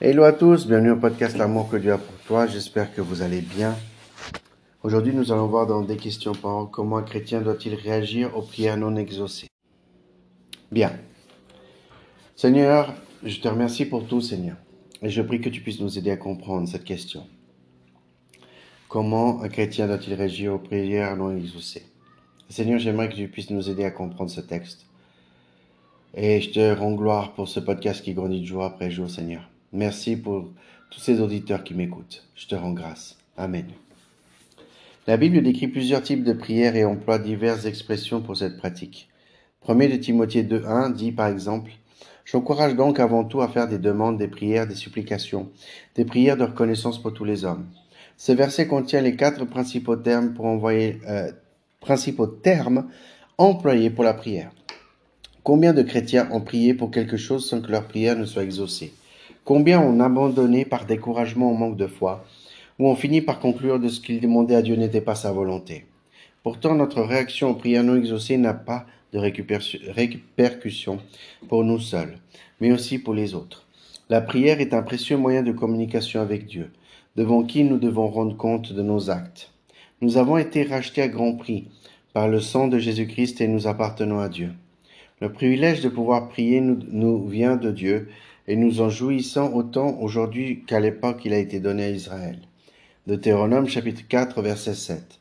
Hello à tous, bienvenue au podcast L'amour que Dieu a pour toi. J'espère que vous allez bien. Aujourd'hui, nous allons voir dans des questions par comment un chrétien doit-il réagir aux prières non exaucées? Bien. Seigneur, je te remercie pour tout, Seigneur. Et je prie que tu puisses nous aider à comprendre cette question. Comment un chrétien doit-il réagir aux prières non exaucées? Seigneur, j'aimerais que tu puisses nous aider à comprendre ce texte. Et je te rends gloire pour ce podcast qui grandit jour après jour, Seigneur. Merci pour tous ces auditeurs qui m'écoutent. Je te rends grâce. Amen. La Bible décrit plusieurs types de prières et emploie diverses expressions pour cette pratique. 1 de Timothée 2.1 dit par exemple J'encourage donc avant tout à faire des demandes, des prières, des supplications, des prières de reconnaissance pour tous les hommes. Ce verset contient les quatre euh, principaux termes employés pour la prière. Combien de chrétiens ont prié pour quelque chose sans que leur prière ne soit exaucée? Combien ont abandonné par découragement ou manque de foi, ou ont fini par conclure de ce qu'ils demandaient à Dieu n'était pas sa volonté. Pourtant, notre réaction aux prières non exaucées n'a pas de répercussion pour nous seuls, mais aussi pour les autres. La prière est un précieux moyen de communication avec Dieu, devant qui nous devons rendre compte de nos actes. Nous avons été rachetés à grand prix par le sang de Jésus-Christ et nous appartenons à Dieu. Le privilège de pouvoir prier nous vient de Dieu et nous en jouissons autant aujourd'hui qu'à l'époque il a été donné à Israël. Deutéronome chapitre 4 verset 7.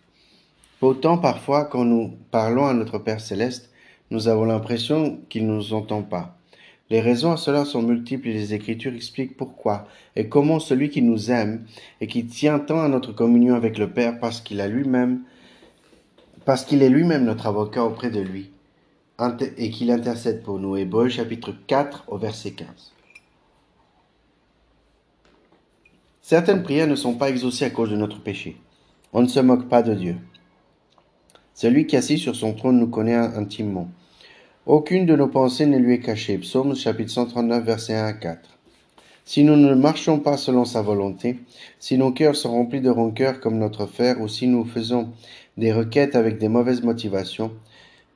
Autant parfois quand nous parlons à notre Père céleste, nous avons l'impression qu'il ne nous entend pas. Les raisons à cela sont multiples et les Écritures expliquent pourquoi et comment celui qui nous aime et qui tient tant à notre communion avec le Père parce qu'il a lui-même, parce qu'il est lui-même notre avocat auprès de lui et qu'il intercède pour nous. Hébreux chapitre 4 au verset 15. Certaines prières ne sont pas exaucées à cause de notre péché. On ne se moque pas de Dieu. Celui qui assis sur son trône nous connaît intimement. Aucune de nos pensées ne lui est cachée. Psaume chapitre 139 verset 1 à 4. Si nous ne marchons pas selon sa volonté, si nos cœurs sont remplis de rancœur comme notre frère, ou si nous faisons des requêtes avec des mauvaises motivations,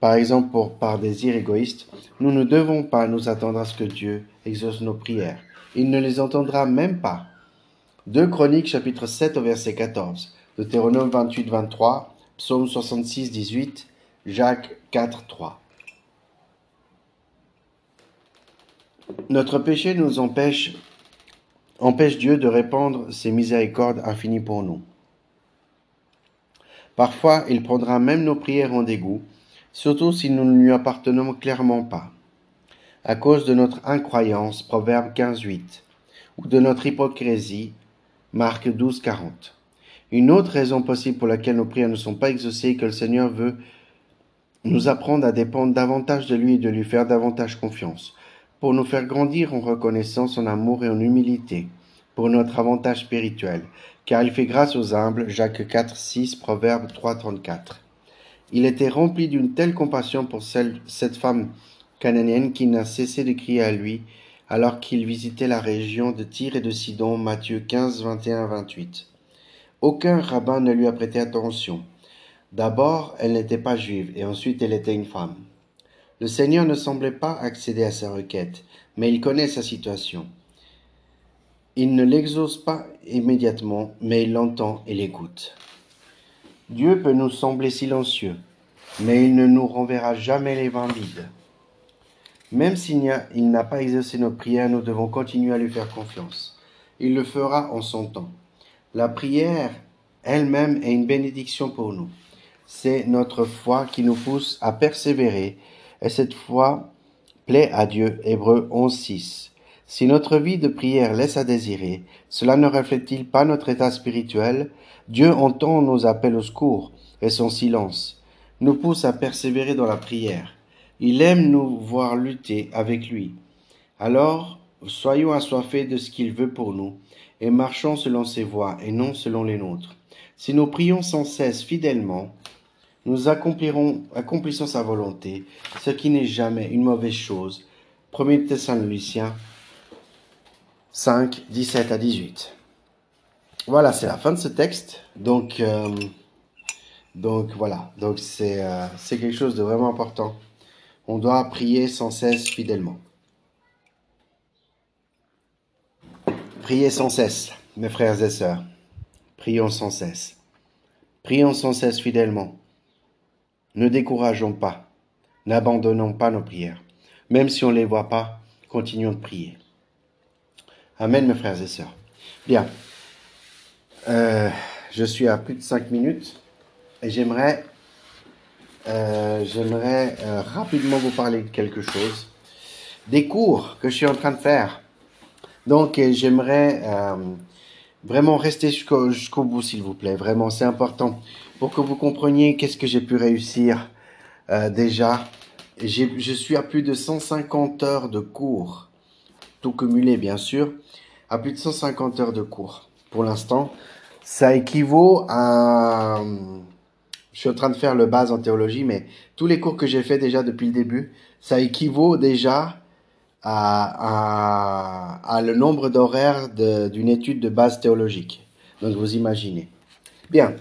par exemple par désir égoïste, nous ne devons pas nous attendre à ce que Dieu exauce nos prières. Il ne les entendra même pas. 2 Chroniques chapitre 7 au verset 14, Deutéronome 28 23, Psaume 66 18, Jacques 4 3. Notre péché nous empêche, empêche Dieu de répandre ses miséricordes infinies pour nous. Parfois, il prendra même nos prières en dégoût, surtout si nous ne lui appartenons clairement pas. À cause de notre incroyance, Proverbe 15 8, ou de notre hypocrisie, Marc 12, 40. Une autre raison possible pour laquelle nos prières ne sont pas exaucées est que le Seigneur veut nous apprendre à dépendre davantage de lui et de lui faire davantage confiance, pour nous faire grandir en reconnaissance, en amour et en humilité, pour notre avantage spirituel, car il fait grâce aux humbles, Jacques 4, 6, Proverbe 3, 34. Il était rempli d'une telle compassion pour cette femme cananéenne qui n'a cessé de crier à lui alors qu'il visitait la région de Tyr et de Sidon, Matthieu 15, 21, 28. Aucun rabbin ne lui a prêté attention. D'abord, elle n'était pas juive, et ensuite elle était une femme. Le Seigneur ne semblait pas accéder à sa requête, mais il connaît sa situation. Il ne l'exauce pas immédiatement, mais il l'entend et l'écoute. Dieu peut nous sembler silencieux, mais il ne nous renverra jamais les vins vides. Même s'il n'a pas exaucé nos prières, nous devons continuer à lui faire confiance. Il le fera en son temps. La prière elle-même est une bénédiction pour nous. C'est notre foi qui nous pousse à persévérer, et cette foi plaît à Dieu. Hébreu 11.6. Si notre vie de prière laisse à désirer, cela ne reflète-t-il pas notre état spirituel? Dieu entend nos appels au secours, et son silence nous pousse à persévérer dans la prière. Il aime nous voir lutter avec lui. Alors, soyons assoiffés de ce qu'il veut pour nous, et marchons selon ses voies et non selon les nôtres. Si nous prions sans cesse fidèlement, nous accomplirons, accomplissons sa volonté, ce qui n'est jamais une mauvaise chose. 1 Thessaloniciens 5, 17 à 18. Voilà, c'est la fin de ce texte. Donc, euh, donc voilà, donc euh, c'est quelque chose de vraiment important. On doit prier sans cesse fidèlement. Priez sans cesse, mes frères et sœurs. Prions sans cesse. Prions sans cesse fidèlement. Ne décourageons pas. N'abandonnons pas nos prières. Même si on ne les voit pas, continuons de prier. Amen, mes frères et sœurs. Bien. Euh, je suis à plus de cinq minutes et j'aimerais euh, j'aimerais euh, rapidement vous parler de quelque chose. Des cours que je suis en train de faire. Donc, j'aimerais vraiment rester jusqu'au bout, s'il vous plaît. Vraiment, c'est important pour que vous compreniez qu'est-ce que j'ai pu réussir déjà. Je suis à plus de 150 heures de cours, tout cumulé bien sûr, à plus de 150 heures de cours pour l'instant. Ça équivaut à je suis en train de faire le base en théologie, mais tous les cours que j'ai fait déjà depuis le début, ça équivaut déjà à, le nombre d'horaires d'une étude de base théologique. Donc vous imaginez. Bien.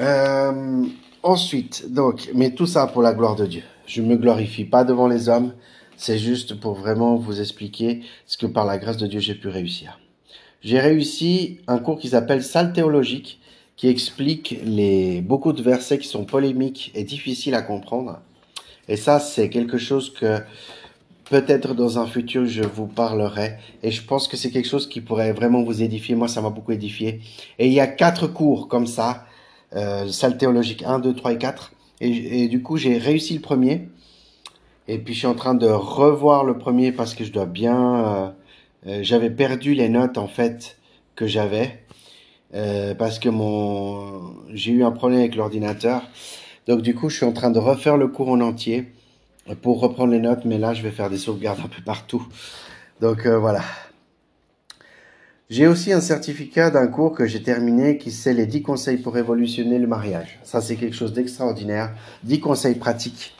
Euh, ensuite, donc, mais tout ça pour la gloire de Dieu. Je ne me glorifie pas devant les hommes, c'est juste pour vraiment vous expliquer ce que par la grâce de Dieu j'ai pu réussir. J'ai réussi un cours qui s'appelle Salle théologique, qui explique les, beaucoup de versets qui sont polémiques et difficiles à comprendre. Et ça, c'est quelque chose que peut-être dans un futur, je vous parlerai. Et je pense que c'est quelque chose qui pourrait vraiment vous édifier. Moi, ça m'a beaucoup édifié. Et il y a quatre cours comme ça, euh, salle théologique 1, 2, 3 et 4. Et, du coup, j'ai réussi le premier. Et puis, je suis en train de revoir le premier parce que je dois bien... Euh, euh j'avais perdu les notes, en fait, que j'avais. Euh, parce que mon j'ai eu un problème avec l'ordinateur. Donc du coup, je suis en train de refaire le cours en entier pour reprendre les notes, mais là, je vais faire des sauvegardes un peu partout. Donc euh, voilà. J'ai aussi un certificat d'un cours que j'ai terminé qui c'est les 10 conseils pour révolutionner le mariage. Ça, c'est quelque chose d'extraordinaire. 10 conseils pratiques.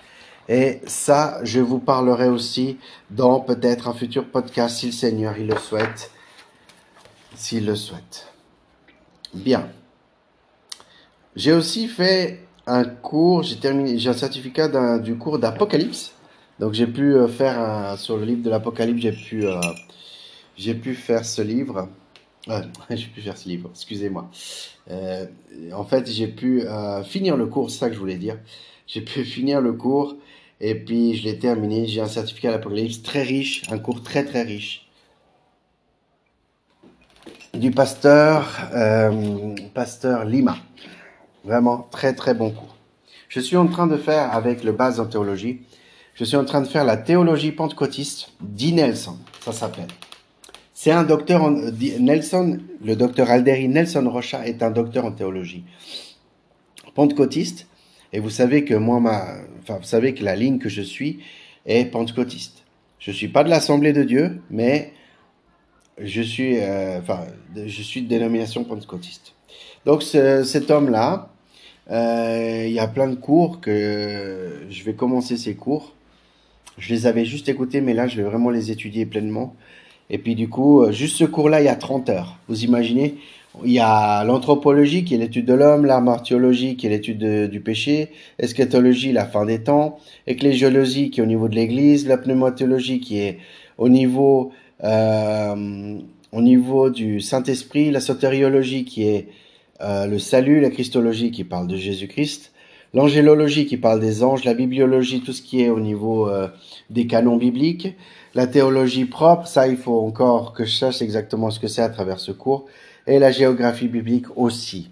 Et ça, je vous parlerai aussi dans peut-être un futur podcast si le Seigneur il le souhaite. S'il le souhaite. Bien. J'ai aussi fait un cours, j'ai terminé, j'ai un certificat du cours d'Apocalypse. Donc j'ai pu euh, faire sur le livre de l'Apocalypse, j'ai pu, euh, j'ai pu faire ce livre. Euh, j'ai pu faire ce livre, excusez-moi. En fait, j'ai pu finir le cours, c'est ça que je voulais dire. J'ai pu finir le cours et puis je l'ai terminé. J'ai un certificat d'Apocalypse très riche, un cours très très riche du pasteur, euh, pasteur Lima. Vraiment très très bon cours. Je suis en train de faire avec le base en théologie, je suis en train de faire la théologie pentecôtiste d'Inelson, ça s'appelle. C'est un docteur en, Nelson, le docteur Alderi Nelson Rocha est un docteur en théologie pentecôtiste. Et vous savez que moi, ma, enfin, vous savez que la ligne que je suis est pentecôtiste. Je suis pas de l'Assemblée de Dieu, mais je suis, euh, enfin, je suis de dénomination pentecôtiste. Donc cet homme-là, euh, il y a plein de cours que je vais commencer ces cours. Je les avais juste écoutés, mais là, je vais vraiment les étudier pleinement. Et puis du coup, euh, juste ce cours-là, il y a 30 heures. Vous imaginez Il y a l'anthropologie qui est l'étude de l'homme, la martiologie qui est l'étude du péché, eschatologie, la fin des temps, ecclésiologie qui est au niveau de l'Église, la pneumatologie qui est au niveau au niveau du Saint-Esprit, la sotériologie qui est euh, le salut, la christologie qui parle de Jésus-Christ, l'angélologie qui parle des anges, la bibliologie, tout ce qui est au niveau euh, des canons bibliques, la théologie propre, ça il faut encore que je sache exactement ce que c'est à travers ce cours, et la géographie biblique aussi.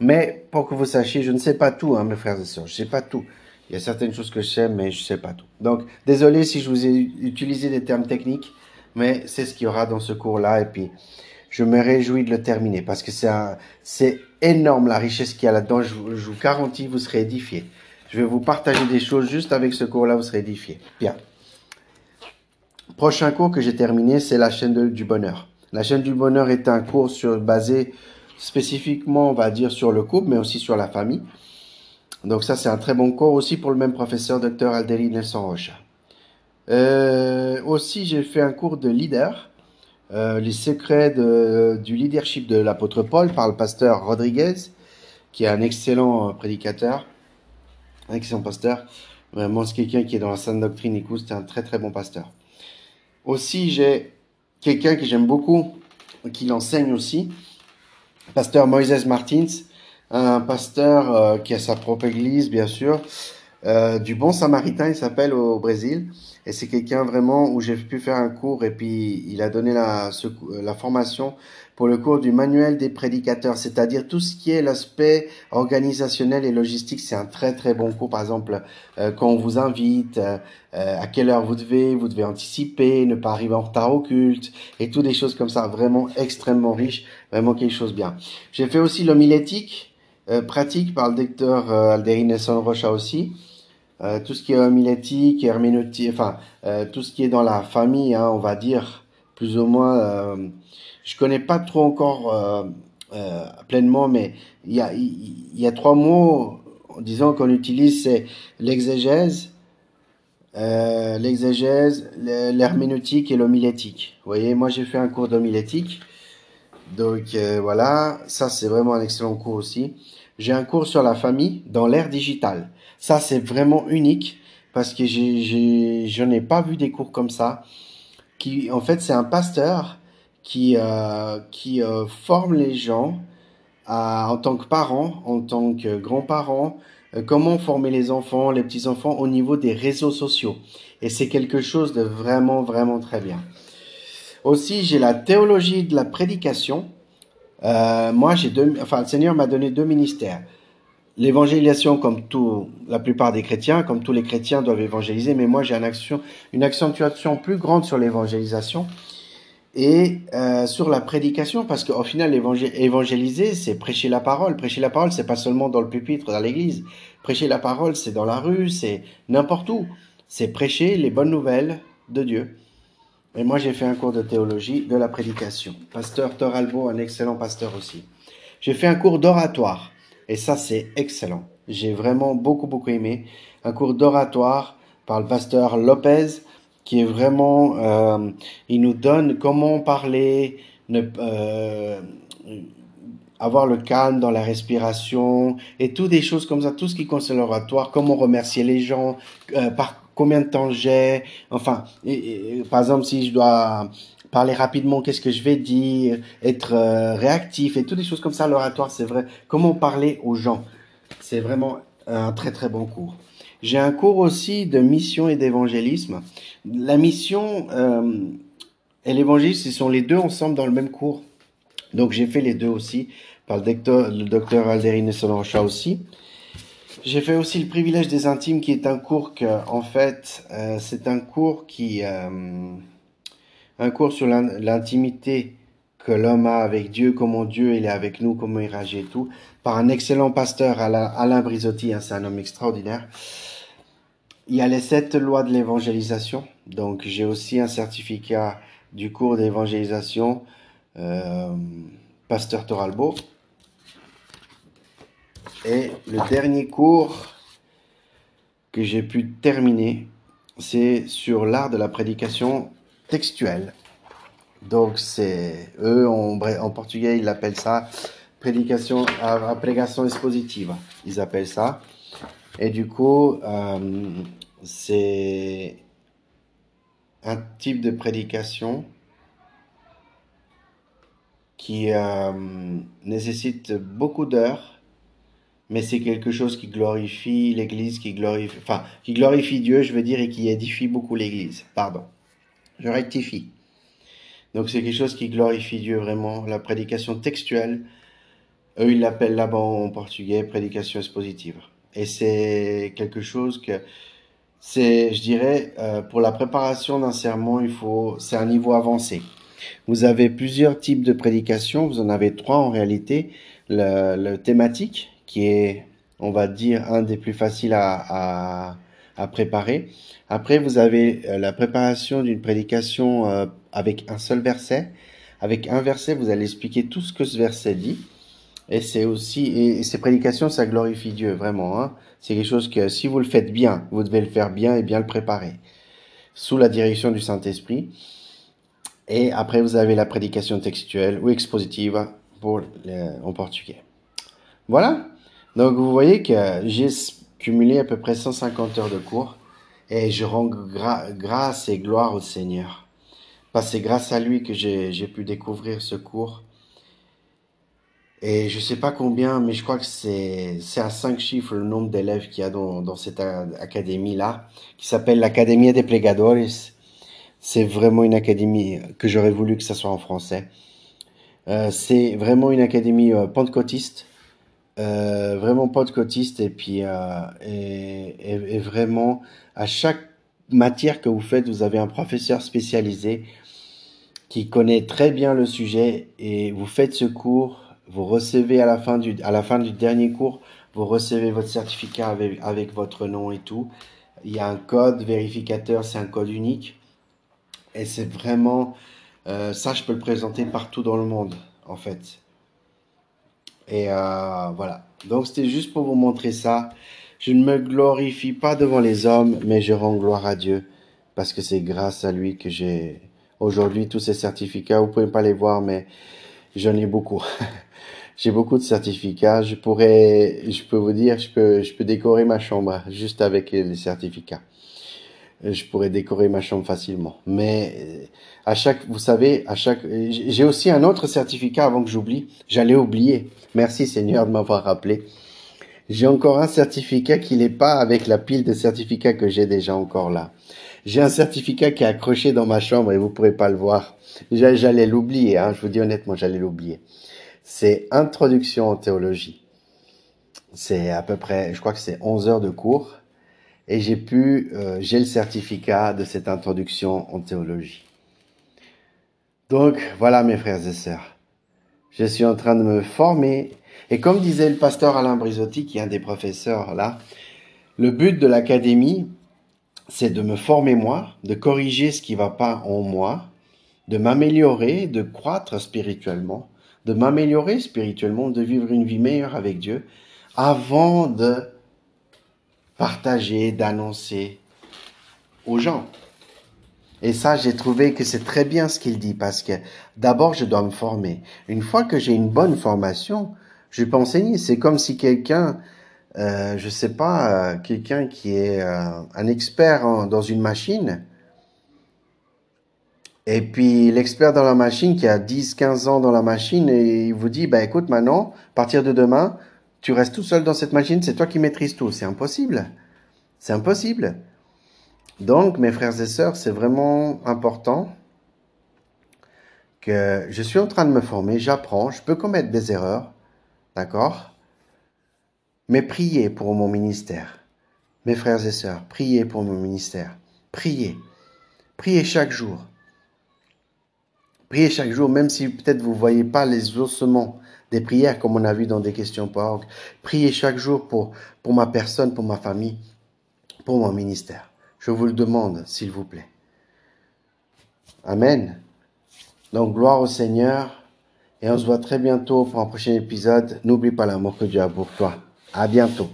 Mais pour que vous sachiez, je ne sais pas tout, hein, mes frères et sœurs, je sais pas tout. Il y a certaines choses que je sais, mais je sais pas tout. Donc, désolé si je vous ai utilisé des termes techniques mais c'est ce qu'il y aura dans ce cours-là. Et puis, je me réjouis de le terminer parce que c'est énorme la richesse qu'il y a là-dedans. Je, vous garantis, vous serez édifiés. Je vais vous partager des choses juste avec ce cours-là, vous serez édifiés. Bien. Prochain cours que j'ai terminé, c'est la chaîne du bonheur. La chaîne du bonheur est un cours sur, basé spécifiquement, on va dire, sur le couple, mais aussi sur la famille. Donc ça, c'est un très bon cours aussi pour le même professeur, Dr. Aldeli Nelson Rocha. Euh, aussi, j'ai fait un cours de leader, euh, les secrets de, du leadership de l'apôtre Paul par le pasteur Rodriguez, qui est un excellent prédicateur, un excellent pasteur. Vraiment, c'est quelqu'un qui est dans la sainte doctrine. Écoute, c'est un très très bon pasteur. Aussi, j'ai quelqu'un que j'aime beaucoup, qui l'enseigne aussi, pasteur Moïse Martins, un pasteur euh, qui a sa propre église, bien sûr, euh, du Bon Samaritain, il s'appelle au Brésil. Et c'est quelqu'un vraiment où j'ai pu faire un cours et puis il a donné la, la formation pour le cours du manuel des prédicateurs, c'est-à-dire tout ce qui est l'aspect organisationnel et logistique. C'est un très très bon cours. Par exemple, euh, quand on vous invite, euh, à quelle heure vous devez, vous devez anticiper, ne pas arriver en retard au culte et tout des choses comme ça. Vraiment extrêmement riche, vraiment quelque chose bien. J'ai fait aussi l'homilétique pratique par le docteur Alderine Rocha aussi. Euh, tout ce qui est homilétique, herméneutique, enfin euh, tout ce qui est dans la famille, hein, on va dire plus ou moins. Euh, je connais pas trop encore euh, euh, pleinement, mais il y a, il y a trois mots, disons qu'on utilise, c'est l'exégèse, l'exégèse, l'herméneutique et l'homilétique. Vous voyez, moi j'ai fait un cours d'homilétique, donc voilà, ça c'est vraiment un excellent cours aussi. J'ai un cours sur la famille dans l'ère digitale. Ça, c'est vraiment unique parce que je n'ai pas vu des cours comme ça. Qui, en fait, c'est un pasteur qui, euh, qui euh, forme les gens en tant que parents, en tant que grands-parents, euh, comment former les enfants, les petits-enfants au niveau des réseaux sociaux. Et c'est quelque chose de vraiment, vraiment très bien. Aussi, j'ai la théologie de la prédication. Moi, j'ai deux, enfin, le Seigneur m'a donné deux ministères l'évangélisation, comme tout, la plupart des chrétiens, comme tous les chrétiens doivent évangéliser, mais moi j'ai une, accentuation plus grande sur l'évangélisation et euh, sur la prédication, parce qu'au final, évangéliser, c'est prêcher la parole. Prêcher la parole, c'est pas seulement dans le pupitre, dans l'église. Prêcher la parole, c'est dans la rue, c'est n'importe où. C'est prêcher les bonnes nouvelles de Dieu. Et moi, j'ai fait un cours de théologie de la prédication. Pasteur Toralbo, un excellent pasteur aussi. J'ai fait un cours d'oratoire. Et ça, c'est excellent. J'ai vraiment beaucoup, beaucoup aimé. Un cours d'oratoire par le pasteur Lopez, qui est vraiment, euh, il nous donne comment parler, euh, avoir le calme dans la respiration et tout des choses comme ça, tout ce qui concerne l'oratoire, comment remercier les gens, euh, par combien de temps j'ai, enfin, par exemple, si je dois parler rapidement, qu'est-ce que je vais dire, être euh, réactif et toutes des choses comme ça. L'oratoire, c'est vrai. Comment parler aux gens? C'est vraiment un très très bon cours. J'ai un cours aussi de mission et d'évangélisme. La mission euh, et l'évangélisme, ce sont les deux ensemble dans le même cours. Donc j'ai fait les deux aussi, par le docteur, le Alderine Soloncha aussi. J'ai fait aussi le privilège des intimes, qui est un cours que, en fait, euh, c'est un cours qui un cours sur l'intimité que l'homme a avec Dieu, comment Dieu est avec nous, comment il réagit et tout, par un excellent pasteur, Alain, Alain Brisotti, hein, c'est un homme extraordinaire. Il y a les sept lois de l'évangélisation, donc j'ai aussi un certificat du cours d'évangélisation, euh, pasteur Toralbo. Et le dernier cours que j'ai pu terminer, c'est sur l'art de la prédication textuel. Donc, c'est eux en, portugais, ils appellent ça prédication, prédication expositive. Ils appellent ça. Et du coup, euh, c'est un type de prédication qui euh, nécessite beaucoup d'heures, mais c'est quelque chose qui glorifie l'Église, qui glorifie, enfin, qui glorifie Dieu, je veux dire, et qui édifie beaucoup l'Église. Pardon. Je rectifie. Donc c'est quelque chose qui glorifie Dieu vraiment, la prédication textuelle. Eux, ils l'appellent là-bas en portugais prédication expositive. Et c'est quelque chose que c'est, je dirais, euh, pour la préparation d'un sermon, il faut, c'est un niveau avancé. Vous avez plusieurs types de prédication, vous en avez trois en réalité. Le, thématique, qui est, on va dire, un des plus faciles à, à préparer. Après, vous avez euh, la préparation d'une prédication euh, avec un seul verset. Avec un verset, vous allez expliquer tout ce que ce verset dit. Et c'est aussi, et, ces prédications, ça glorifie Dieu, vraiment. Hein. C'est quelque chose que si vous le faites bien, vous devez le faire bien et bien le préparer. Sous la direction du Saint-Esprit. Et après, vous avez la prédication textuelle ou expositive pour en portugais. Voilà. Donc, vous voyez que j'ai cumulé à peu près 150 heures de cours et je rends grâce et gloire au Seigneur. C'est grâce à lui que j'ai pu découvrir ce cours. Et je sais pas combien, mais je crois que c'est à cinq chiffres le nombre d'élèves qu'il y a dans, dans cette académie-là, qui s'appelle l'Académie des Plegadores. C'est vraiment une académie que j'aurais voulu que ça soit en français. Euh, c'est vraiment une académie euh, pentecôtiste, euh, vraiment pentecôtiste, et puis euh, et, et, et, vraiment à chaque matière que vous faites, vous avez un professeur spécialisé qui connaît très bien le sujet, et vous faites ce cours vous recevez à la fin du, à la fin du dernier cours, vous recevez votre certificat avec, avec votre nom et tout. Il y a un code vérificateur, c'est un code unique. Et c'est vraiment, euh, ça je peux le présenter partout dans le monde, en fait. Et euh, voilà. Donc c'était juste pour vous montrer ça. Je ne me glorifie pas devant les hommes, mais je rends gloire à Dieu parce que c'est grâce à lui que j'ai aujourd'hui tous ces certificats. Vous pouvez pas les voir, mais j'en ai beaucoup. J'ai beaucoup de certificats. Je pourrais, je peux vous dire, je peux, je peux décorer ma chambre juste avec les certificats. Je pourrais décorer ma chambre facilement. Mais euh, à chaque, vous savez, à chaque, j'ai aussi un autre certificat avant que j'oublie. J'allais oublier. Merci Seigneur de m'avoir rappelé. J'ai encore un certificat qui n'est pas avec la pile de certificats que j'ai déjà encore là. J'ai un certificat qui est accroché dans ma chambre et vous pourrez pas le voir. J'allais l'oublier, hein, je vous dis honnêtement, j'allais l'oublier c'est Introduction en théologie. C'est à peu près, je crois que c'est 11 heures de cours. Et j'ai pu, euh, j'ai le certificat de cette introduction en théologie. Donc voilà mes frères et sœurs. Je suis en train de me former. Et comme disait le pasteur Alain Brizotti, qui est un des professeurs là, le but de l'académie, c'est de me former moi, de corriger ce qui va pas en moi, de m'améliorer, de croître spirituellement, de m'améliorer spirituellement, de vivre une vie meilleure avec Dieu, avant de partager, d'annoncer aux gens. Et ça, j'ai trouvé que c'est très bien ce qu'il dit, parce que d'abord, je dois me former. Une fois que j'ai une bonne formation, je peux enseigner. C'est comme si quelqu'un, euh, je sais pas, euh, quelqu'un qui est euh, un expert dans une machine, et puis l'expert dans la machine qui a 10, 15 ans dans la machine et il vous dit, bah écoute maintenant, à partir de demain, tu restes tout seul dans cette machine, c'est toi qui maîtrises tout. C'est impossible. C'est impossible. Donc, mes frères et sœurs, c'est vraiment important que je suis en train de me former, j'apprends, je peux commettre des erreurs, d'accord? Mais priez pour mon ministère. Mes frères et sœurs, priez pour mon ministère. Priez. Priez chaque jour. Priez chaque jour, même si peut-être vous voyez pas les ossements des prières comme on a vu dans des questions pour Priez chaque jour pour, pour ma personne, pour ma famille, pour mon ministère. Je vous le demande, s'il vous plaît. Amen. Donc, gloire au Seigneur. Et on se voit très bientôt pour un prochain épisode. N'oublie pas l'amour que Dieu a pour toi. À bientôt.